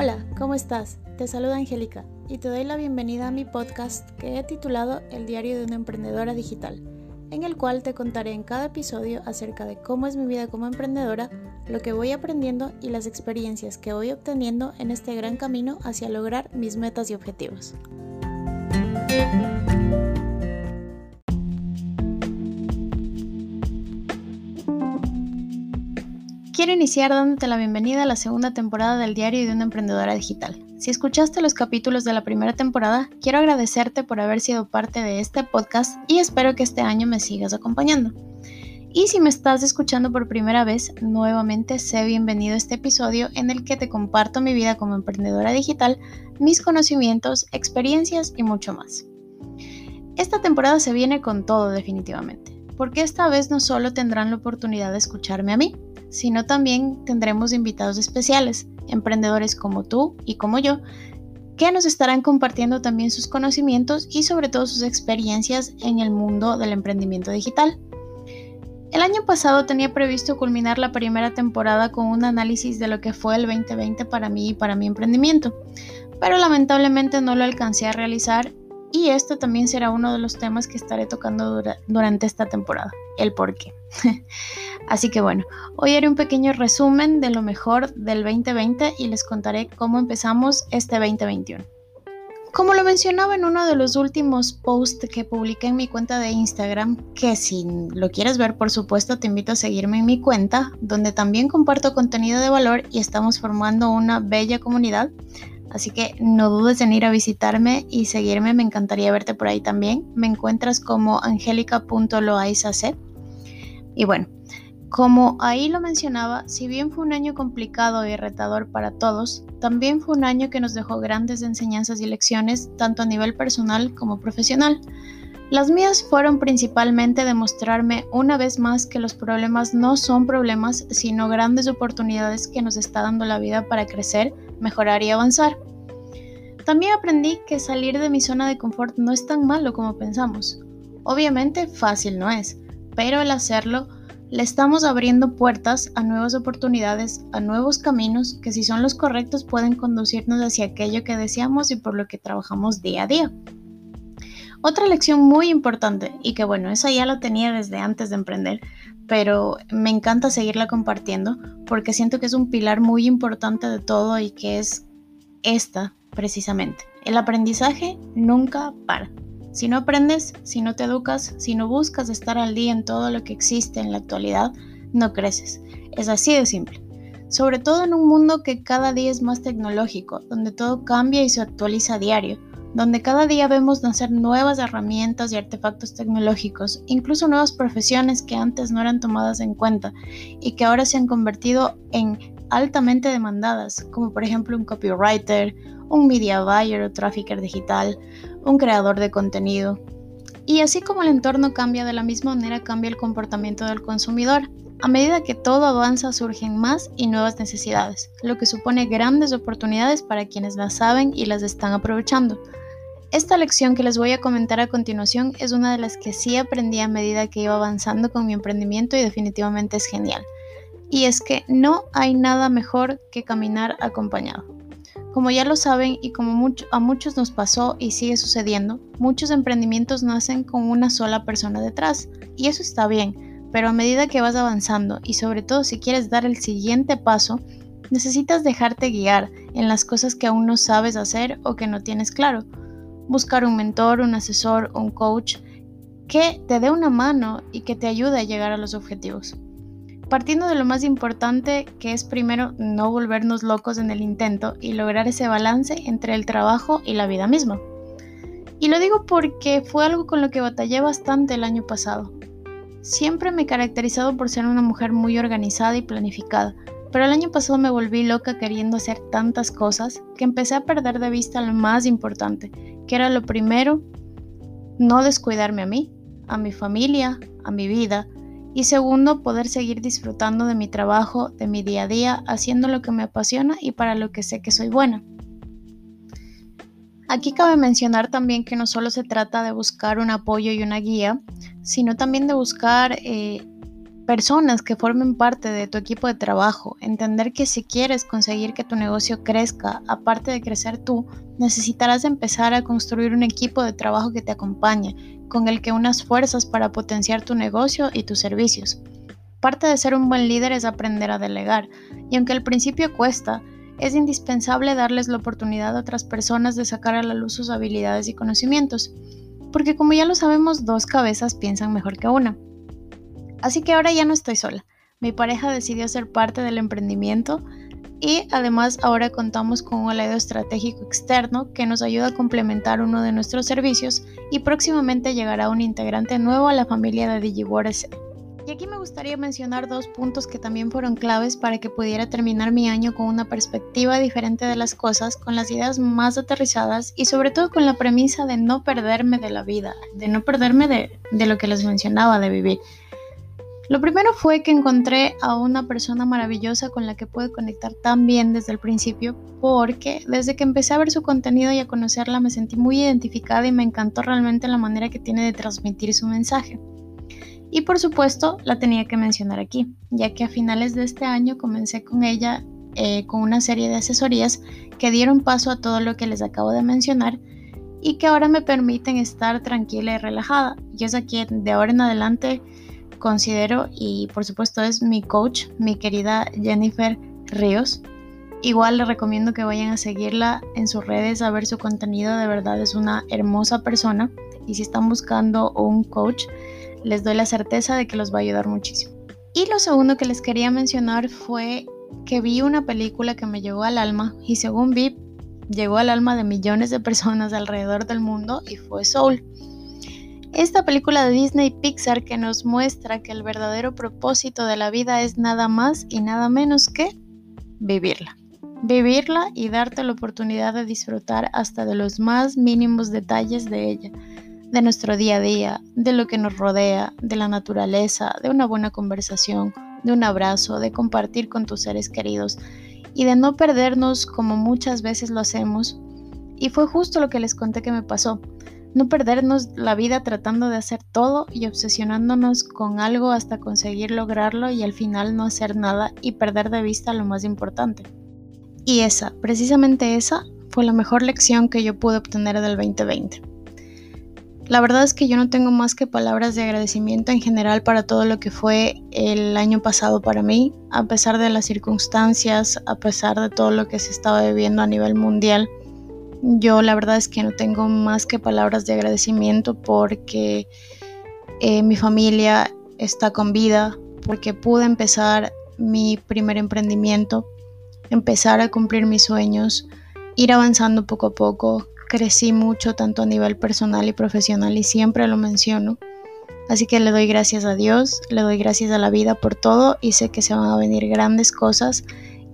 Hola, ¿cómo estás? Te saluda Angélica y te doy la bienvenida a mi podcast que he titulado El diario de una emprendedora digital, en el cual te contaré en cada episodio acerca de cómo es mi vida como emprendedora, lo que voy aprendiendo y las experiencias que voy obteniendo en este gran camino hacia lograr mis metas y objetivos. Quiero iniciar dándote la bienvenida a la segunda temporada del Diario de una Emprendedora Digital. Si escuchaste los capítulos de la primera temporada, quiero agradecerte por haber sido parte de este podcast y espero que este año me sigas acompañando. Y si me estás escuchando por primera vez, nuevamente sé bienvenido a este episodio en el que te comparto mi vida como emprendedora digital, mis conocimientos, experiencias y mucho más. Esta temporada se viene con todo definitivamente, porque esta vez no solo tendrán la oportunidad de escucharme a mí, sino también tendremos invitados especiales, emprendedores como tú y como yo, que nos estarán compartiendo también sus conocimientos y sobre todo sus experiencias en el mundo del emprendimiento digital. El año pasado tenía previsto culminar la primera temporada con un análisis de lo que fue el 2020 para mí y para mi emprendimiento, pero lamentablemente no lo alcancé a realizar y esto también será uno de los temas que estaré tocando durante esta temporada, el por qué. Así que bueno, hoy haré un pequeño resumen de lo mejor del 2020 y les contaré cómo empezamos este 2021. Como lo mencionaba en uno de los últimos posts que publiqué en mi cuenta de Instagram, que si lo quieres ver por supuesto te invito a seguirme en mi cuenta, donde también comparto contenido de valor y estamos formando una bella comunidad, Así que no dudes en ir a visitarme y seguirme, me encantaría verte por ahí también. Me encuentras como angelica.loaizac. Y bueno, como ahí lo mencionaba, si bien fue un año complicado y retador para todos, también fue un año que nos dejó grandes enseñanzas y lecciones, tanto a nivel personal como profesional. Las mías fueron principalmente demostrarme una vez más que los problemas no son problemas, sino grandes oportunidades que nos está dando la vida para crecer mejorar y avanzar. También aprendí que salir de mi zona de confort no es tan malo como pensamos. Obviamente fácil no es, pero al hacerlo le estamos abriendo puertas a nuevas oportunidades, a nuevos caminos que si son los correctos pueden conducirnos hacia aquello que deseamos y por lo que trabajamos día a día. Otra lección muy importante y que bueno, esa ya la tenía desde antes de emprender, pero me encanta seguirla compartiendo porque siento que es un pilar muy importante de todo y que es esta precisamente. El aprendizaje nunca para. Si no aprendes, si no te educas, si no buscas estar al día en todo lo que existe en la actualidad, no creces. Es así de simple. Sobre todo en un mundo que cada día es más tecnológico, donde todo cambia y se actualiza a diario donde cada día vemos nacer nuevas herramientas y artefactos tecnológicos, incluso nuevas profesiones que antes no eran tomadas en cuenta y que ahora se han convertido en altamente demandadas, como por ejemplo un copywriter, un media buyer o trafficker digital, un creador de contenido. Y así como el entorno cambia de la misma manera cambia el comportamiento del consumidor. A medida que todo avanza surgen más y nuevas necesidades, lo que supone grandes oportunidades para quienes las saben y las están aprovechando. Esta lección que les voy a comentar a continuación es una de las que sí aprendí a medida que iba avanzando con mi emprendimiento y definitivamente es genial. Y es que no hay nada mejor que caminar acompañado. Como ya lo saben y como a muchos nos pasó y sigue sucediendo, muchos emprendimientos nacen con una sola persona detrás y eso está bien, pero a medida que vas avanzando y sobre todo si quieres dar el siguiente paso, necesitas dejarte guiar en las cosas que aún no sabes hacer o que no tienes claro buscar un mentor, un asesor, un coach que te dé una mano y que te ayude a llegar a los objetivos. Partiendo de lo más importante, que es primero no volvernos locos en el intento y lograr ese balance entre el trabajo y la vida misma. Y lo digo porque fue algo con lo que batallé bastante el año pasado. Siempre me he caracterizado por ser una mujer muy organizada y planificada, pero el año pasado me volví loca queriendo hacer tantas cosas que empecé a perder de vista lo más importante, que era lo primero, no descuidarme a mí, a mi familia, a mi vida, y segundo, poder seguir disfrutando de mi trabajo, de mi día a día, haciendo lo que me apasiona y para lo que sé que soy buena. Aquí cabe mencionar también que no solo se trata de buscar un apoyo y una guía, sino también de buscar eh, personas que formen parte de tu equipo de trabajo, entender que si quieres conseguir que tu negocio crezca, aparte de crecer tú, necesitarás empezar a construir un equipo de trabajo que te acompañe, con el que unas fuerzas para potenciar tu negocio y tus servicios. Parte de ser un buen líder es aprender a delegar, y aunque al principio cuesta, es indispensable darles la oportunidad a otras personas de sacar a la luz sus habilidades y conocimientos, porque como ya lo sabemos, dos cabezas piensan mejor que una. Así que ahora ya no estoy sola. Mi pareja decidió ser parte del emprendimiento y además ahora contamos con un aliado estratégico externo que nos ayuda a complementar uno de nuestros servicios y próximamente llegará un integrante nuevo a la familia de DigiWorld y aquí me gustaría mencionar dos puntos que también fueron claves para que pudiera terminar mi año con una perspectiva diferente de las cosas, con las ideas más aterrizadas y sobre todo con la premisa de no perderme de la vida, de no perderme de, de lo que les mencionaba, de vivir. Lo primero fue que encontré a una persona maravillosa con la que pude conectar tan bien desde el principio, porque desde que empecé a ver su contenido y a conocerla me sentí muy identificada y me encantó realmente la manera que tiene de transmitir su mensaje. Y por supuesto la tenía que mencionar aquí, ya que a finales de este año comencé con ella eh, con una serie de asesorías que dieron paso a todo lo que les acabo de mencionar y que ahora me permiten estar tranquila y relajada. Y es aquí de ahora en adelante considero y por supuesto es mi coach, mi querida Jennifer Ríos. Igual les recomiendo que vayan a seguirla en sus redes a ver su contenido, de verdad es una hermosa persona y si están buscando un coach, les doy la certeza de que los va a ayudar muchísimo. Y lo segundo que les quería mencionar fue que vi una película que me llegó al alma y según vi llegó al alma de millones de personas alrededor del mundo y fue Soul. Esta película de Disney Pixar que nos muestra que el verdadero propósito de la vida es nada más y nada menos que vivirla. Vivirla y darte la oportunidad de disfrutar hasta de los más mínimos detalles de ella de nuestro día a día, de lo que nos rodea, de la naturaleza, de una buena conversación, de un abrazo, de compartir con tus seres queridos y de no perdernos como muchas veces lo hacemos. Y fue justo lo que les conté que me pasó. No perdernos la vida tratando de hacer todo y obsesionándonos con algo hasta conseguir lograrlo y al final no hacer nada y perder de vista lo más importante. Y esa, precisamente esa, fue la mejor lección que yo pude obtener del 2020. La verdad es que yo no tengo más que palabras de agradecimiento en general para todo lo que fue el año pasado para mí, a pesar de las circunstancias, a pesar de todo lo que se estaba viviendo a nivel mundial. Yo la verdad es que no tengo más que palabras de agradecimiento porque eh, mi familia está con vida, porque pude empezar mi primer emprendimiento, empezar a cumplir mis sueños, ir avanzando poco a poco, crecí mucho tanto a nivel personal y profesional y siempre lo menciono. Así que le doy gracias a Dios, le doy gracias a la vida por todo y sé que se van a venir grandes cosas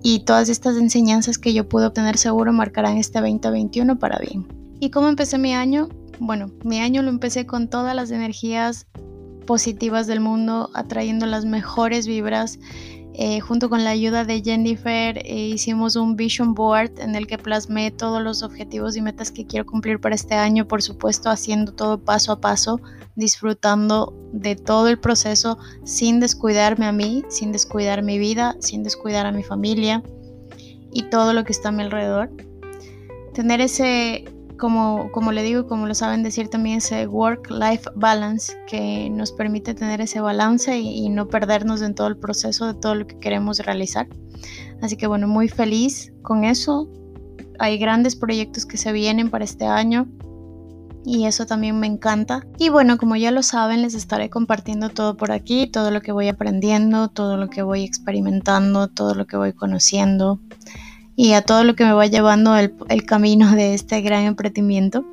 y todas estas enseñanzas que yo pude obtener seguro marcarán este 2021 para bien. ¿Y cómo empecé mi año? Bueno, mi año lo empecé con todas las energías positivas del mundo, atrayendo las mejores vibras eh, junto con la ayuda de Jennifer eh, hicimos un vision board en el que plasmé todos los objetivos y metas que quiero cumplir para este año, por supuesto haciendo todo paso a paso, disfrutando de todo el proceso sin descuidarme a mí, sin descuidar mi vida, sin descuidar a mi familia y todo lo que está a mi alrededor. Tener ese como, como le digo, como lo saben decir también, ese work-life balance que nos permite tener ese balance y, no perdernos en todo el proceso de todo lo que queremos realizar. Así que bueno, muy feliz con eso. Hay grandes proyectos que se vienen para este año y eso también me encanta. Y bueno, como ya lo saben, les estaré compartiendo todo por aquí, todo lo que voy aprendiendo, todo lo que voy experimentando, todo lo que voy conociendo y a todo lo que me va llevando el, camino de este gran emprendimiento.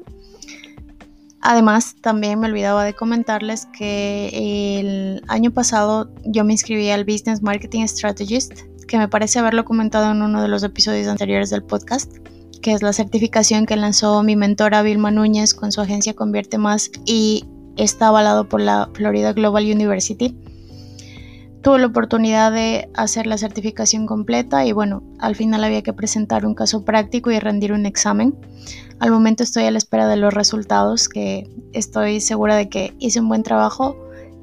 Además, también me olvidaba de comentarles que el año pasado yo me inscribí al Business Marketing Strategist, que me parece haberlo comentado en uno de los episodios anteriores del podcast, que es la certificación que lanzó mi mentora Vilma Núñez con su agencia Convierte Más y está avalado por la Florida Global University tuve la oportunidad de hacer la certificación completa y bueno, al final había que presentar un caso práctico y rendir un examen. Al momento estoy a la espera de los resultados, que estoy segura de que hice un buen trabajo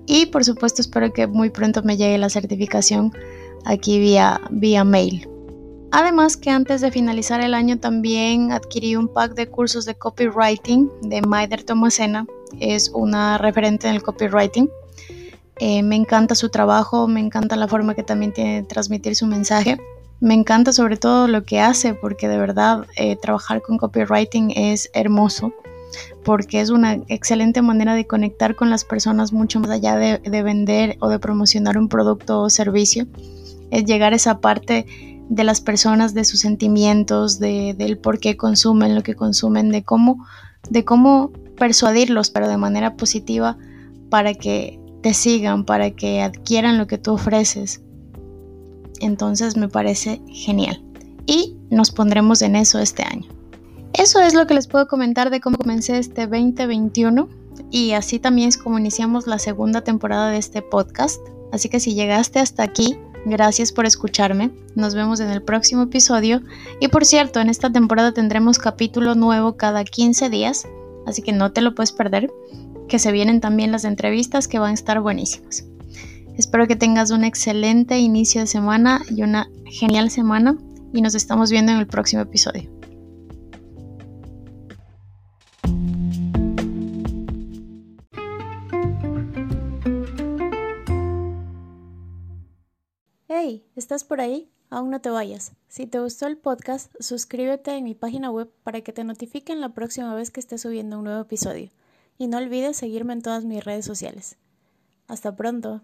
Y por supuesto espero que muy pronto me llegue la certificación aquí vía, vía mail. Además que antes de finalizar el año también adquirí un pack de cursos de copywriting de Maider Tomasena. Es una referente en el copywriting. Eh, me encanta su trabajo, me encanta la forma que también tiene de transmitir su mensaje. Me encanta sobre todo lo que hace porque de verdad eh, trabajar con copywriting es hermoso porque es una excelente manera de conectar con las personas mucho más allá de, vender o de promocionar un producto o servicio. Es llegar a esa parte de las personas, de sus sentimientos, de, del por qué consumen lo que consumen, de cómo, de cómo persuadirlos, pero de manera positiva, para que te sigan, para que adquieran lo que tú ofreces. Entonces me parece genial. Y nos pondremos en eso este año. Eso es lo que les puedo comentar de cómo comencé este 2021 y así también es como iniciamos la segunda temporada de este podcast. Así que si llegaste hasta aquí, gracias por escucharme. Nos vemos en el próximo episodio. Y por cierto, en esta temporada tendremos capítulo nuevo cada 15 días, así que no te lo puedes perder, que se vienen también las entrevistas que van a estar buenísimas. Espero que tengas un excelente inicio de semana y una genial semana y nos estamos viendo en el próximo episodio. Hey, ¿estás por ahí? Aún no te vayas. Si te gustó el podcast, suscríbete en mi página web para que te notifiquen la próxima vez que esté subiendo un nuevo episodio. Y no olvides seguirme en todas mis redes sociales. Hasta pronto.